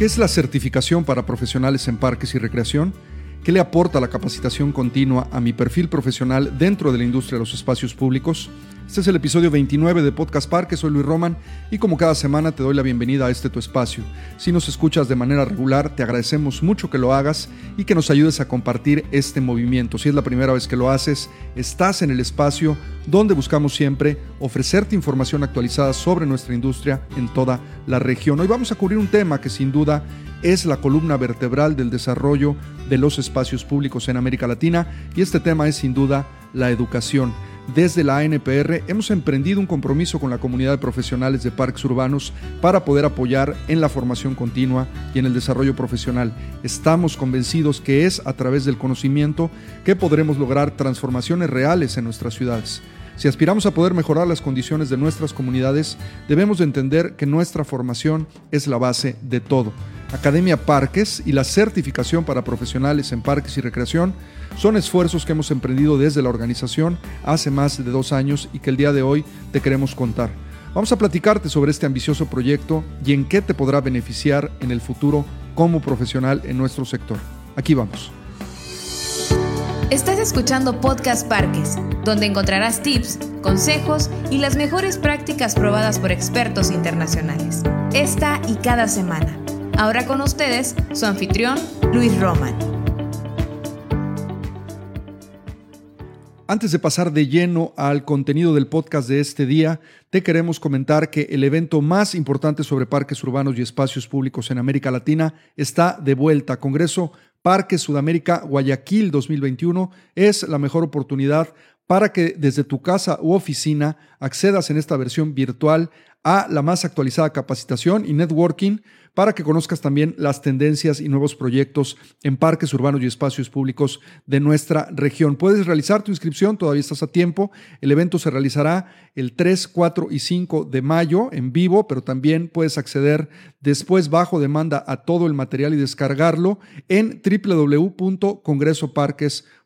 ¿Qué es la certificación para profesionales en parques y recreación? ¿Qué le aporta la capacitación continua a mi perfil profesional dentro de la industria de los espacios públicos? Este es el episodio 29 de Podcast Parque, soy Luis Roman y como cada semana te doy la bienvenida a este tu espacio. Si nos escuchas de manera regular, te agradecemos mucho que lo hagas y que nos ayudes a compartir este movimiento. Si es la primera vez que lo haces, estás en el espacio donde buscamos siempre ofrecerte información actualizada sobre nuestra industria en toda la región. Hoy vamos a cubrir un tema que sin duda es la columna vertebral del desarrollo de los espacios públicos en América Latina y este tema es sin duda la educación. Desde la ANPR hemos emprendido un compromiso con la comunidad de profesionales de parques urbanos para poder apoyar en la formación continua y en el desarrollo profesional. Estamos convencidos que es a través del conocimiento que podremos lograr transformaciones reales en nuestras ciudades. Si aspiramos a poder mejorar las condiciones de nuestras comunidades, debemos de entender que nuestra formación es la base de todo. Academia Parques y la certificación para profesionales en parques y recreación son esfuerzos que hemos emprendido desde la organización hace más de dos años y que el día de hoy te queremos contar. Vamos a platicarte sobre este ambicioso proyecto y en qué te podrá beneficiar en el futuro como profesional en nuestro sector. Aquí vamos. Estás escuchando Podcast Parques, donde encontrarás tips, consejos y las mejores prácticas probadas por expertos internacionales. Esta y cada semana. Ahora con ustedes, su anfitrión, Luis Roman. Antes de pasar de lleno al contenido del podcast de este día, te queremos comentar que el evento más importante sobre parques urbanos y espacios públicos en América Latina está de vuelta. Congreso Parque Sudamérica Guayaquil 2021 es la mejor oportunidad para que desde tu casa u oficina accedas en esta versión virtual a la más actualizada capacitación y networking para que conozcas también las tendencias y nuevos proyectos en parques urbanos y espacios públicos de nuestra región. Puedes realizar tu inscripción, todavía estás a tiempo. El evento se realizará el 3, 4 y 5 de mayo en vivo, pero también puedes acceder después bajo demanda a todo el material y descargarlo en www.congresoparques.com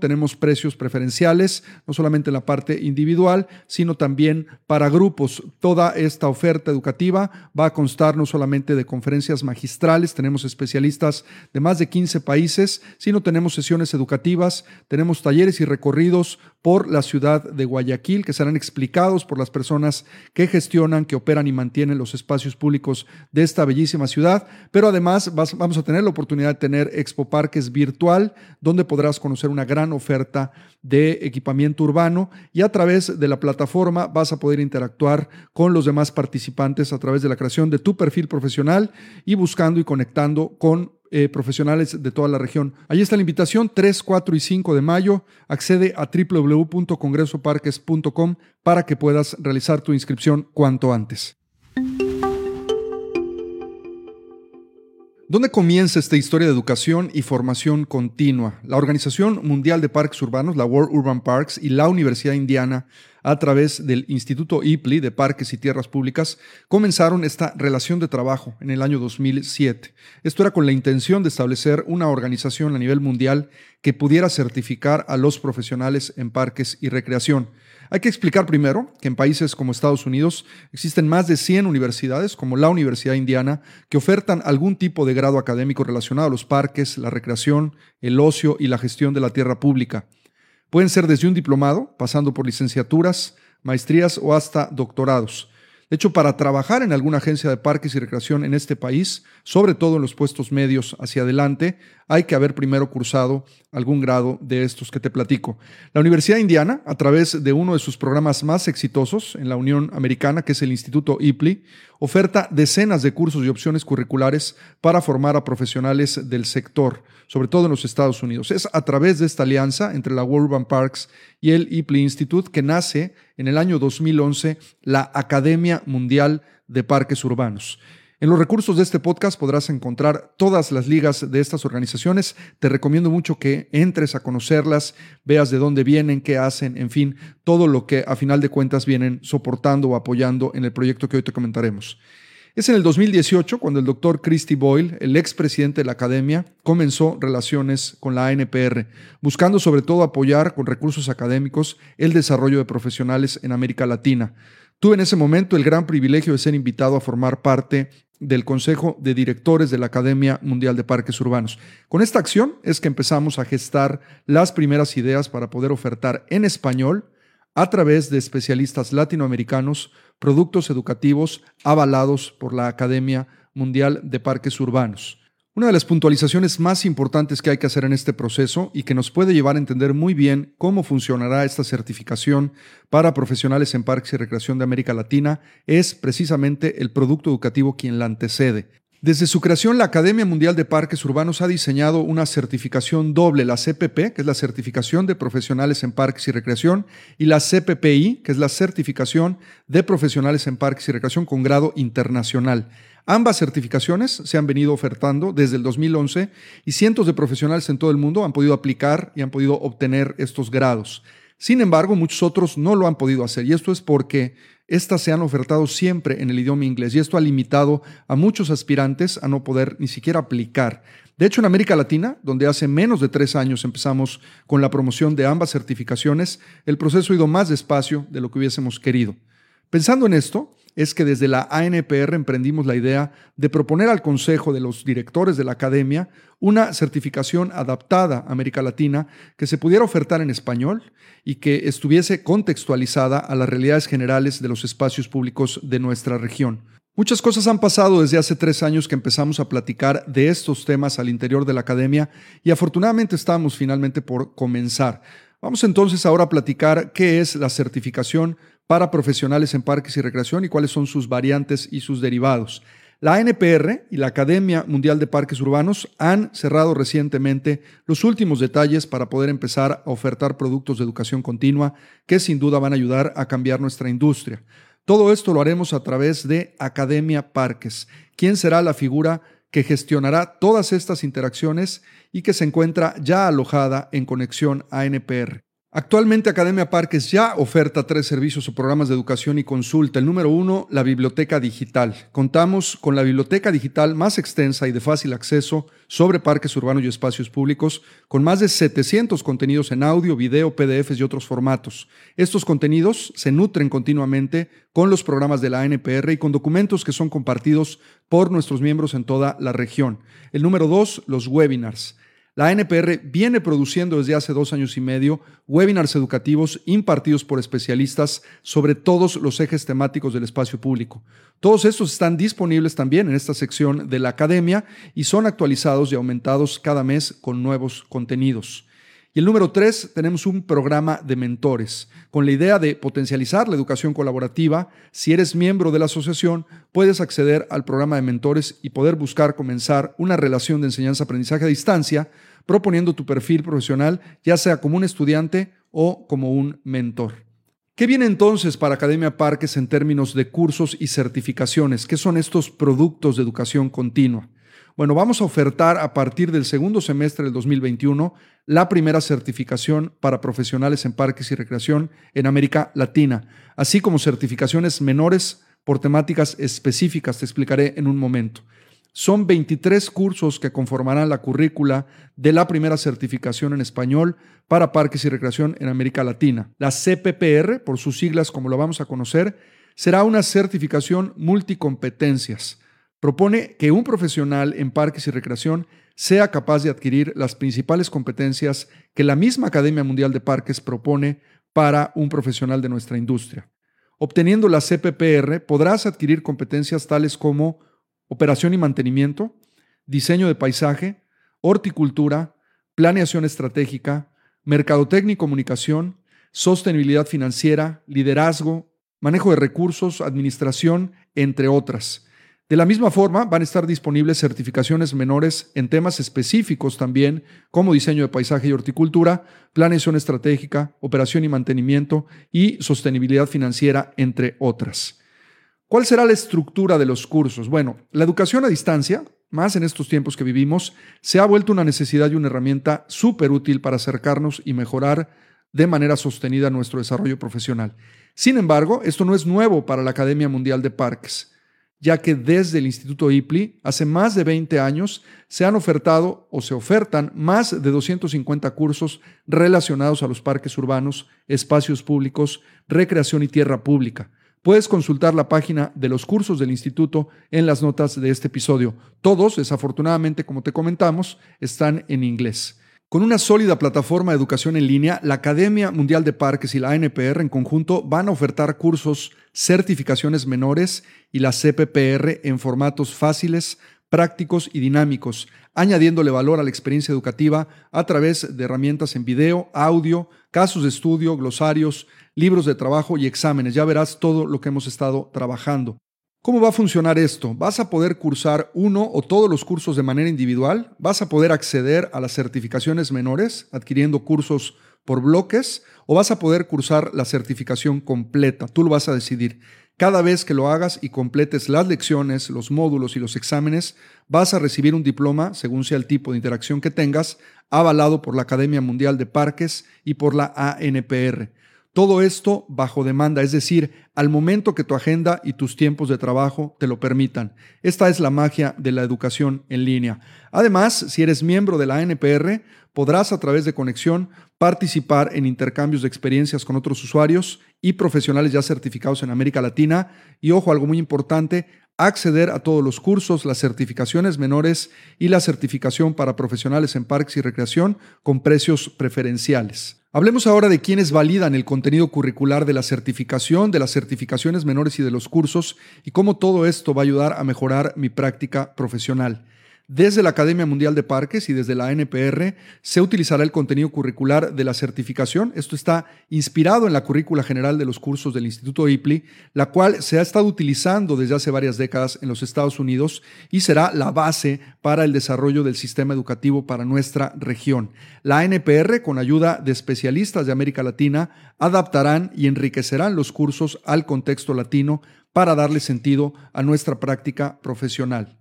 tenemos precios preferenciales, no solamente en la parte individual, sino también para grupos. Toda esta oferta educativa va a constar no solamente de conferencias magistrales, tenemos especialistas de más de 15 países, sino tenemos sesiones educativas, tenemos talleres y recorridos por la ciudad de Guayaquil que serán explicados por las personas que gestionan, que operan y mantienen los espacios públicos de esta bellísima ciudad, pero además vamos a tener la oportunidad de tener Expo Parques virtual, donde podrás conocer una gran oferta de equipamiento urbano y a través de la plataforma vas a poder interactuar con los demás participantes a través de la creación de tu perfil profesional y buscando y conectando con eh, profesionales de toda la región. Ahí está la invitación, 3, 4 y 5 de mayo. Accede a www.congresoparques.com para que puedas realizar tu inscripción cuanto antes. ¿Dónde comienza esta historia de educación y formación continua? La Organización Mundial de Parques Urbanos, la World Urban Parks, y la Universidad Indiana, a través del Instituto IPLI de Parques y Tierras Públicas, comenzaron esta relación de trabajo en el año 2007. Esto era con la intención de establecer una organización a nivel mundial que pudiera certificar a los profesionales en parques y recreación. Hay que explicar primero que en países como Estados Unidos existen más de 100 universidades, como la Universidad Indiana, que ofertan algún tipo de grado académico relacionado a los parques, la recreación, el ocio y la gestión de la tierra pública. Pueden ser desde un diplomado, pasando por licenciaturas, maestrías o hasta doctorados. De hecho, para trabajar en alguna agencia de parques y recreación en este país, sobre todo en los puestos medios hacia adelante, hay que haber primero cursado algún grado de estos que te platico. La Universidad Indiana, a través de uno de sus programas más exitosos en la Unión Americana, que es el Instituto IPLI, oferta decenas de cursos y opciones curriculares para formar a profesionales del sector, sobre todo en los Estados Unidos. Es a través de esta alianza entre la World Urban Parks y el IPLI Institute que nace en el año 2011 la Academia Mundial de Parques Urbanos. En los recursos de este podcast podrás encontrar todas las ligas de estas organizaciones. Te recomiendo mucho que entres a conocerlas, veas de dónde vienen, qué hacen, en fin, todo lo que a final de cuentas vienen soportando o apoyando en el proyecto que hoy te comentaremos. Es en el 2018 cuando el doctor Christy Boyle, el expresidente de la academia, comenzó relaciones con la ANPR, buscando sobre todo apoyar con recursos académicos el desarrollo de profesionales en América Latina. Tuve en ese momento el gran privilegio de ser invitado a formar parte del Consejo de Directores de la Academia Mundial de Parques Urbanos. Con esta acción es que empezamos a gestar las primeras ideas para poder ofertar en español, a través de especialistas latinoamericanos, productos educativos avalados por la Academia Mundial de Parques Urbanos. Una de las puntualizaciones más importantes que hay que hacer en este proceso y que nos puede llevar a entender muy bien cómo funcionará esta certificación para profesionales en parques y recreación de América Latina es precisamente el producto educativo quien la antecede. Desde su creación, la Academia Mundial de Parques Urbanos ha diseñado una certificación doble, la CPP, que es la certificación de profesionales en parques y recreación, y la CPPI, que es la certificación de profesionales en parques y recreación con grado internacional. Ambas certificaciones se han venido ofertando desde el 2011 y cientos de profesionales en todo el mundo han podido aplicar y han podido obtener estos grados. Sin embargo, muchos otros no lo han podido hacer y esto es porque estas se han ofertado siempre en el idioma inglés y esto ha limitado a muchos aspirantes a no poder ni siquiera aplicar. De hecho, en América Latina, donde hace menos de tres años empezamos con la promoción de ambas certificaciones, el proceso ha ido más despacio de lo que hubiésemos querido. Pensando en esto, es que desde la ANPR emprendimos la idea de proponer al Consejo de los Directores de la Academia una certificación adaptada a América Latina que se pudiera ofertar en español y que estuviese contextualizada a las realidades generales de los espacios públicos de nuestra región. Muchas cosas han pasado desde hace tres años que empezamos a platicar de estos temas al interior de la academia y afortunadamente estamos finalmente por comenzar. Vamos entonces ahora a platicar qué es la certificación para profesionales en parques y recreación y cuáles son sus variantes y sus derivados. La ANPR y la Academia Mundial de Parques Urbanos han cerrado recientemente los últimos detalles para poder empezar a ofertar productos de educación continua que sin duda van a ayudar a cambiar nuestra industria. Todo esto lo haremos a través de Academia Parques, quien será la figura que gestionará todas estas interacciones y que se encuentra ya alojada en conexión ANPR. Actualmente Academia Parques ya oferta tres servicios o programas de educación y consulta. El número uno, la biblioteca digital. Contamos con la biblioteca digital más extensa y de fácil acceso sobre parques urbanos y espacios públicos, con más de 700 contenidos en audio, video, PDFs y otros formatos. Estos contenidos se nutren continuamente con los programas de la ANPR y con documentos que son compartidos por nuestros miembros en toda la región. El número dos, los webinars. La NPR viene produciendo desde hace dos años y medio webinars educativos impartidos por especialistas sobre todos los ejes temáticos del espacio público. Todos estos están disponibles también en esta sección de la academia y son actualizados y aumentados cada mes con nuevos contenidos. Y el número tres, tenemos un programa de mentores, con la idea de potencializar la educación colaborativa. Si eres miembro de la asociación, puedes acceder al programa de mentores y poder buscar comenzar una relación de enseñanza-aprendizaje a distancia, proponiendo tu perfil profesional, ya sea como un estudiante o como un mentor. ¿Qué viene entonces para Academia Parques en términos de cursos y certificaciones? ¿Qué son estos productos de educación continua? Bueno, vamos a ofertar a partir del segundo semestre del 2021 la primera certificación para profesionales en parques y recreación en América Latina, así como certificaciones menores por temáticas específicas, te explicaré en un momento. Son 23 cursos que conformarán la currícula de la primera certificación en español para parques y recreación en América Latina. La CPPR, por sus siglas como lo vamos a conocer, será una certificación multicompetencias propone que un profesional en parques y recreación sea capaz de adquirir las principales competencias que la misma Academia Mundial de Parques propone para un profesional de nuestra industria. Obteniendo la CPPR podrás adquirir competencias tales como operación y mantenimiento, diseño de paisaje, horticultura, planeación estratégica, mercadotecnia y comunicación, sostenibilidad financiera, liderazgo, manejo de recursos, administración, entre otras. De la misma forma, van a estar disponibles certificaciones menores en temas específicos también, como diseño de paisaje y horticultura, planeación estratégica, operación y mantenimiento y sostenibilidad financiera, entre otras. ¿Cuál será la estructura de los cursos? Bueno, la educación a distancia, más en estos tiempos que vivimos, se ha vuelto una necesidad y una herramienta súper útil para acercarnos y mejorar de manera sostenida nuestro desarrollo profesional. Sin embargo, esto no es nuevo para la Academia Mundial de Parques ya que desde el Instituto IPLI hace más de 20 años se han ofertado o se ofertan más de 250 cursos relacionados a los parques urbanos, espacios públicos, recreación y tierra pública, Puedes consultar la página de los cursos del instituto en las notas de este episodio. Todos, desafortunadamente, como te comentamos, están en inglés. Con una sólida plataforma de educación en línea, la Academia Mundial de Parques y la ANPR en conjunto van a ofertar cursos, certificaciones menores y la CPPR en formatos fáciles, prácticos y dinámicos, añadiéndole valor a la experiencia educativa a través de herramientas en video, audio, casos de estudio, glosarios, libros de trabajo y exámenes. Ya verás todo lo que hemos estado trabajando. ¿Cómo va a funcionar esto? ¿Vas a poder cursar uno o todos los cursos de manera individual? ¿Vas a poder acceder a las certificaciones menores adquiriendo cursos por bloques? ¿O vas a poder cursar la certificación completa? Tú lo vas a decidir. Cada vez que lo hagas y completes las lecciones, los módulos y los exámenes, vas a recibir un diploma, según sea el tipo de interacción que tengas, avalado por la Academia Mundial de Parques y por la ANPR. Todo esto bajo demanda, es decir, al momento que tu agenda y tus tiempos de trabajo te lo permitan. Esta es la magia de la educación en línea. Además, si eres miembro de la ANPR, podrás a través de conexión participar en intercambios de experiencias con otros usuarios y profesionales ya certificados en América Latina y, ojo, algo muy importante, acceder a todos los cursos, las certificaciones menores y la certificación para profesionales en parques y recreación con precios preferenciales. Hablemos ahora de quienes validan el contenido curricular de la certificación, de las certificaciones menores y de los cursos y cómo todo esto va a ayudar a mejorar mi práctica profesional. Desde la Academia Mundial de Parques y desde la NPR se utilizará el contenido curricular de la certificación. Esto está inspirado en la currícula general de los cursos del Instituto IPLI, la cual se ha estado utilizando desde hace varias décadas en los Estados Unidos y será la base para el desarrollo del sistema educativo para nuestra región. La NPR, con ayuda de especialistas de América Latina, adaptarán y enriquecerán los cursos al contexto latino para darle sentido a nuestra práctica profesional.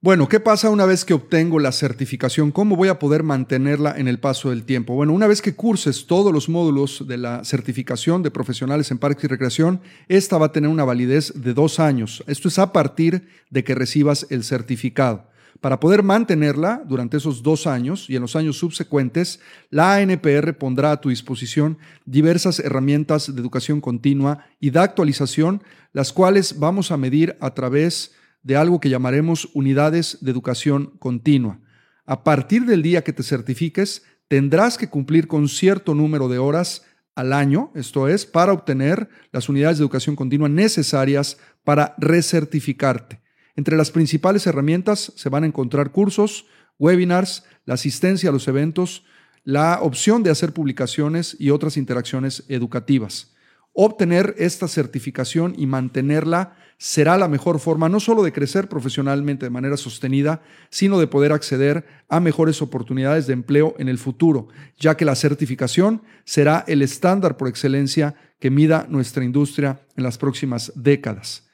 Bueno, ¿qué pasa una vez que obtengo la certificación? ¿Cómo voy a poder mantenerla en el paso del tiempo? Bueno, una vez que curses todos los módulos de la certificación de profesionales en parques y recreación, esta va a tener una validez de dos años. Esto es a partir de que recibas el certificado. Para poder mantenerla durante esos dos años y en los años subsecuentes, la ANPR pondrá a tu disposición diversas herramientas de educación continua y de actualización, las cuales vamos a medir a través de algo que llamaremos unidades de educación continua. A partir del día que te certifiques, tendrás que cumplir con cierto número de horas al año, esto es, para obtener las unidades de educación continua necesarias para recertificarte. Entre las principales herramientas se van a encontrar cursos, webinars, la asistencia a los eventos, la opción de hacer publicaciones y otras interacciones educativas. Obtener esta certificación y mantenerla será la mejor forma no solo de crecer profesionalmente de manera sostenida, sino de poder acceder a mejores oportunidades de empleo en el futuro, ya que la certificación será el estándar por excelencia que mida nuestra industria en las próximas décadas.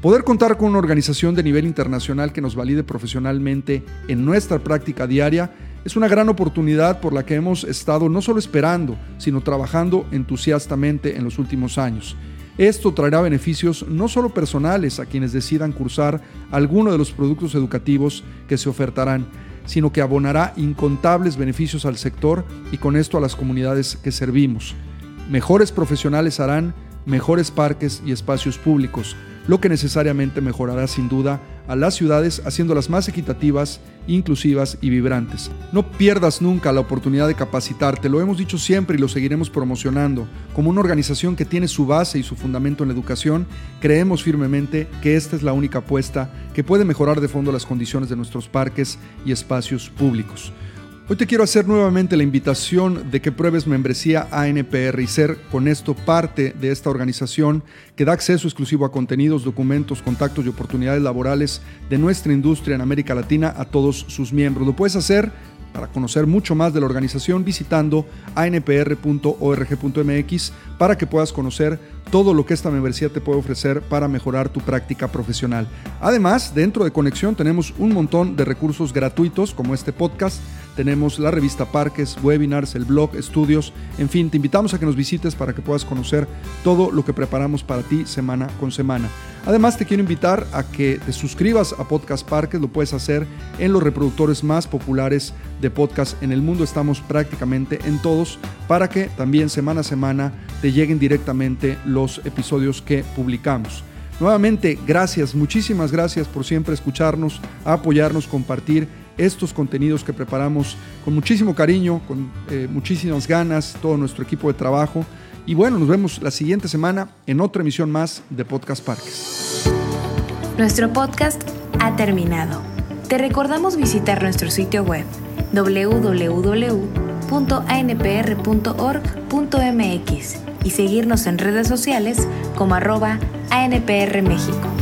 Poder contar con una organización de nivel internacional que nos valide profesionalmente en nuestra práctica diaria es una gran oportunidad por la que hemos estado no solo esperando, sino trabajando entusiastamente en los últimos años. Esto traerá beneficios no solo personales a quienes decidan cursar alguno de los productos educativos que se ofertarán, sino que abonará incontables beneficios al sector y con esto a las comunidades que servimos. Mejores profesionales harán mejores parques y espacios públicos, lo que necesariamente mejorará sin duda a las ciudades haciéndolas más equitativas, inclusivas y vibrantes. No pierdas nunca la oportunidad de capacitarte, lo hemos dicho siempre y lo seguiremos promocionando. Como una organización que tiene su base y su fundamento en la educación, creemos firmemente que esta es la única apuesta que puede mejorar de fondo las condiciones de nuestros parques y espacios públicos. Hoy te quiero hacer nuevamente la invitación de que pruebes membresía ANPR y ser con esto parte de esta organización que da acceso exclusivo a contenidos, documentos, contactos y oportunidades laborales de nuestra industria en América Latina a todos sus miembros. Lo puedes hacer para conocer mucho más de la organización visitando anpr.org.mx para que puedas conocer todo lo que esta membresía te puede ofrecer para mejorar tu práctica profesional. Además, dentro de Conexión tenemos un montón de recursos gratuitos como este podcast tenemos la revista Parques, webinars, el blog, estudios, en fin, te invitamos a que nos visites para que puedas conocer todo lo que preparamos para ti semana con semana. Además, te quiero invitar a que te suscribas a Podcast Parques, lo puedes hacer en los reproductores más populares de podcast en el mundo, estamos prácticamente en todos, para que también semana a semana te lleguen directamente los episodios que publicamos. Nuevamente, gracias, muchísimas gracias por siempre escucharnos, apoyarnos, compartir estos contenidos que preparamos con muchísimo cariño, con eh, muchísimas ganas, todo nuestro equipo de trabajo. Y bueno, nos vemos la siguiente semana en otra emisión más de Podcast Parques. Nuestro podcast ha terminado. Te recordamos visitar nuestro sitio web www.anpr.org.mx y seguirnos en redes sociales como arroba ANPR México.